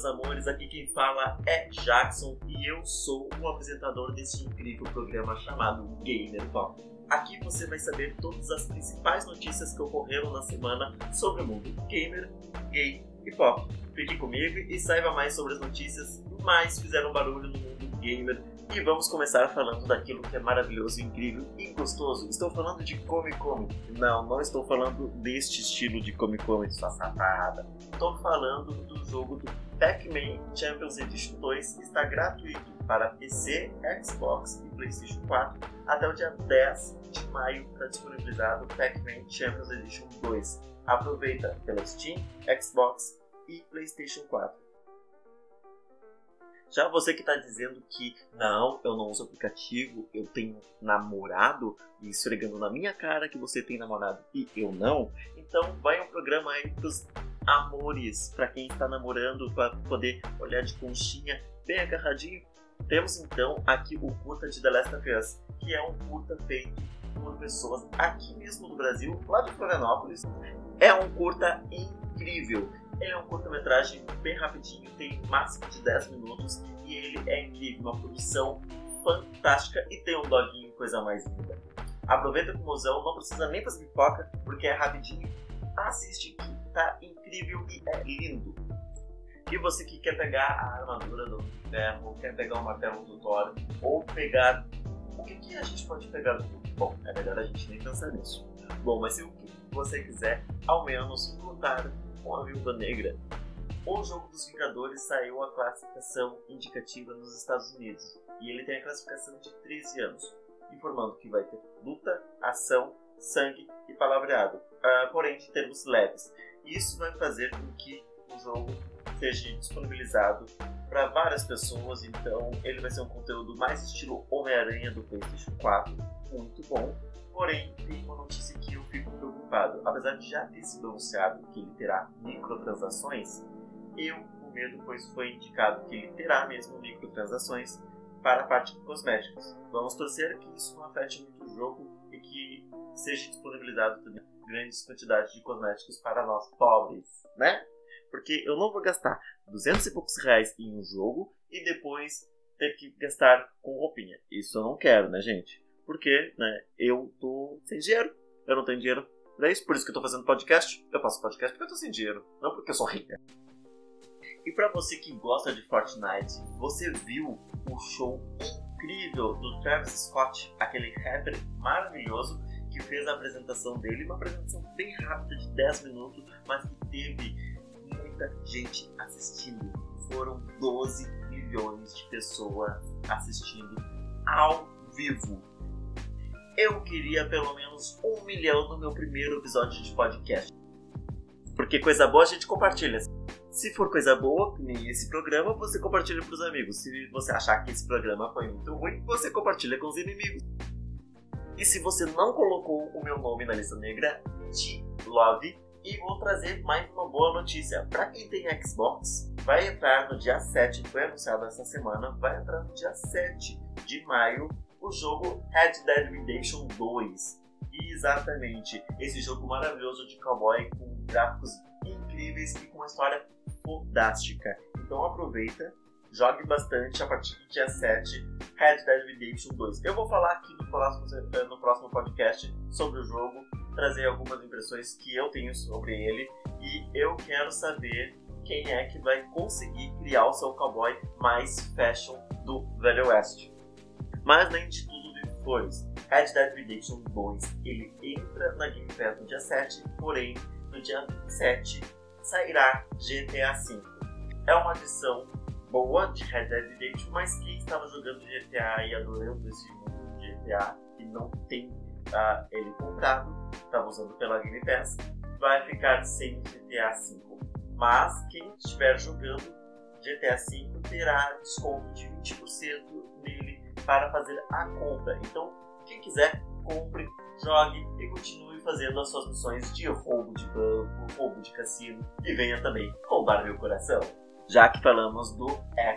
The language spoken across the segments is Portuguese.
meus amores. Aqui quem fala é Jackson e eu sou o apresentador deste incrível programa chamado Gamer Pop. Aqui você vai saber todas as principais notícias que ocorreram na semana sobre o mundo gamer, gay e pop. Fique comigo e saiba mais sobre as notícias que mais fizeram barulho no mundo gamer e vamos começar falando daquilo que é maravilhoso, incrível e gostoso. Estou falando de Come Come. Não, não estou falando deste estilo de Come Come, sua safada. Estou falando do jogo do Pac-Man Champions Edition 2 que está gratuito para PC, Xbox e PlayStation 4 até o dia 10 de maio está disponibilizado Pac-Man Champions Edition 2. Aproveita pela Steam, Xbox e PlayStation 4. Já você que está dizendo que não, eu não uso aplicativo, eu tenho namorado e esfregando na minha cara que você tem namorado e eu não, então vai um programa aí pros amores, para quem está namorando, para poder olhar de conchinha bem agarradinho. Temos então aqui o curta de The Last of Us, que é um curta feito por pessoas aqui mesmo no Brasil, lá de Florianópolis. É um curta incrível ele é um curta-metragem bem rapidinho, tem máximo de 10 minutos e ele é incrível, uma produção fantástica e tem um doguinho, coisa mais linda. Aproveita com o mozão, não precisa nem fazer pipoca, porque é rapidinho. Assiste que tá incrível e é lindo. E você que quer pegar a armadura do ferro, quer pegar o martelo do Thor, ou pegar. O que, que a gente pode pegar do Bom, é melhor a gente nem pensar nisso. Bom, mas se o que você quiser, ao menos lutar com a Viúva Negra. O jogo dos Vingadores saiu a classificação indicativa nos Estados Unidos e ele tem a classificação de 13 anos, informando que vai ter luta, ação, sangue e palavreado, uh, porém de termos leves. Isso vai fazer com que o jogo seja disponibilizado para várias pessoas, então ele vai ser um conteúdo mais estilo Homem-Aranha do PlayStation 4, muito bom. Porém, tem uma notícia que eu fico preocupado. Apesar de já ter sido anunciado que ele terá microtransações, eu com medo, pois foi indicado que ele terá mesmo microtransações para a parte de cosméticos. Vamos torcer que isso não afete muito o jogo que seja disponibilizado também grandes quantidades de cosméticos para nós pobres, né? Porque eu não vou gastar 200 e poucos reais em um jogo e depois ter que gastar com roupinha. Isso eu não quero, né, gente? Porque, né, eu tô sem dinheiro. Eu não tenho dinheiro é isso? Por isso que eu tô fazendo podcast. Eu faço podcast porque eu tô sem dinheiro, não porque eu sou rica. E para você que gosta de Fortnite, você viu o show incrível do Travis Scott, aquele rapper maravilhoso que fez a apresentação dele, uma apresentação bem rápida de 10 minutos, mas que teve muita gente assistindo. Foram 12 milhões de pessoas assistindo ao vivo eu queria pelo menos um milhão no meu primeiro episódio de podcast. Porque coisa boa a gente compartilha. Se for coisa boa, nem esse programa, você compartilha para os amigos. Se você achar que esse programa foi muito ruim, você compartilha com os inimigos. E se você não colocou o meu nome na lista negra, te love. E vou trazer mais uma boa notícia. Para quem tem Xbox, vai entrar no dia 7, foi anunciado essa semana, vai entrar no dia 7 de maio o jogo Red Dead Redemption 2. exatamente, esse jogo maravilhoso de cowboy com gráficos incríveis e com uma história fantástica. Então aproveita, jogue bastante a partir do dia 7, Red Dead Redemption 2. Eu vou falar aqui no próximo, eh, no próximo podcast sobre o jogo, trazer algumas impressões que eu tenho sobre ele e eu quero saber quem é que vai conseguir criar o seu cowboy mais fashion do Velho Oeste. Mas nem de tudo flores. Red Dead Redemption 2 ele entra na Game Pass no dia 7, porém no dia 7 sairá GTA V. É uma adição boa de Red Dead Redemption, mas quem estava jogando GTA e adorando esse mundo de GTA e não tem uh, ele comprado, estava usando pela Game Pass, vai ficar sem GTA V. Mas quem estiver jogando GTA V terá desconto de 20% nele para fazer a compra. Então, quem quiser, compre, jogue e continue fazendo as suas missões de roubo de banco, roubo de cassino e venha também roubar meu coração. Já que falamos do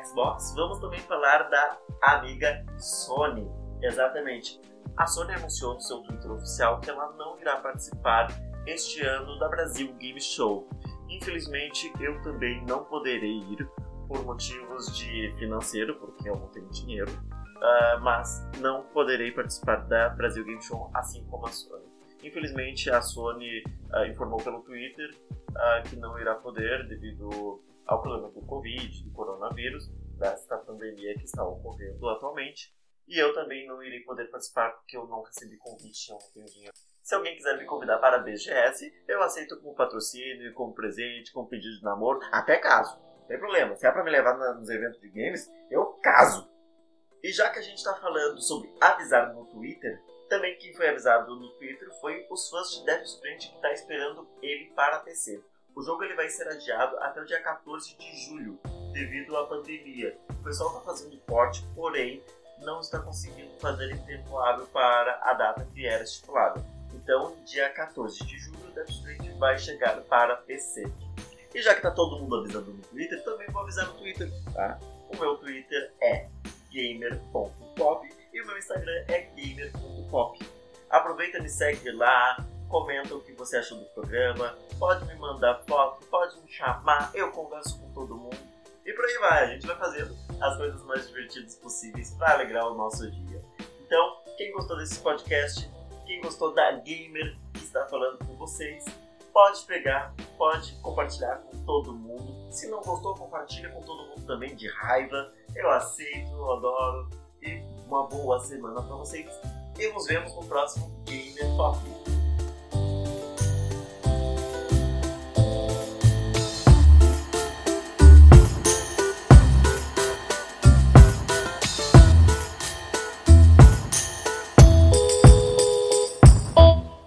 Xbox, vamos também falar da amiga Sony. Exatamente. A Sony anunciou no seu Twitter oficial que ela não irá participar este ano da Brasil Game Show. Infelizmente, eu também não poderei ir por motivos de financeiro, porque eu não tenho dinheiro, uh, mas não poderei participar da Brasil Game Show, assim como a Sony. Infelizmente, a Sony uh, informou pelo Twitter uh, que não irá poder devido ao problema do Covid, do coronavírus, desta pandemia que está ocorrendo atualmente. E eu também não irei poder participar porque eu não recebi convite, eu não tenho dinheiro. Se alguém quiser me convidar para a BGS, eu aceito como patrocínio, como presente, como pedido de namoro, até caso. Não tem problema. Se é para me levar nos eventos de games, eu caso. E já que a gente está falando sobre avisar no Twitter, também quem foi avisado no Twitter foi os fãs de Death Stranding que está esperando ele para PC. O jogo ele vai ser adiado até o dia 14 de julho, devido à pandemia. O pessoal está fazendo porte, porém não está conseguindo fazer em tempo hábil para a data que era estipulada. Então, dia 14 de julho, Death Stranding vai chegar para PC. E já que está todo mundo avisando no Twitter, também vou avisar no Twitter, tá? O meu Twitter é gamer.pop e o meu Instagram é gamer.pop. Aproveita e me segue lá, comenta o que você achou do programa, pode me mandar foto, pode me chamar, eu converso com todo mundo. E por aí vai, a gente vai fazendo as coisas mais divertidas possíveis para alegrar o nosso dia. Então, quem gostou desse podcast, quem gostou da gamer que está falando com vocês, pode pegar, pode compartilhar com todo mundo. Se não gostou, compartilha com todo mundo também de raiva. Eu aceito, eu adoro. E uma boa semana para vocês. E nos vemos no próximo Gamer Pop.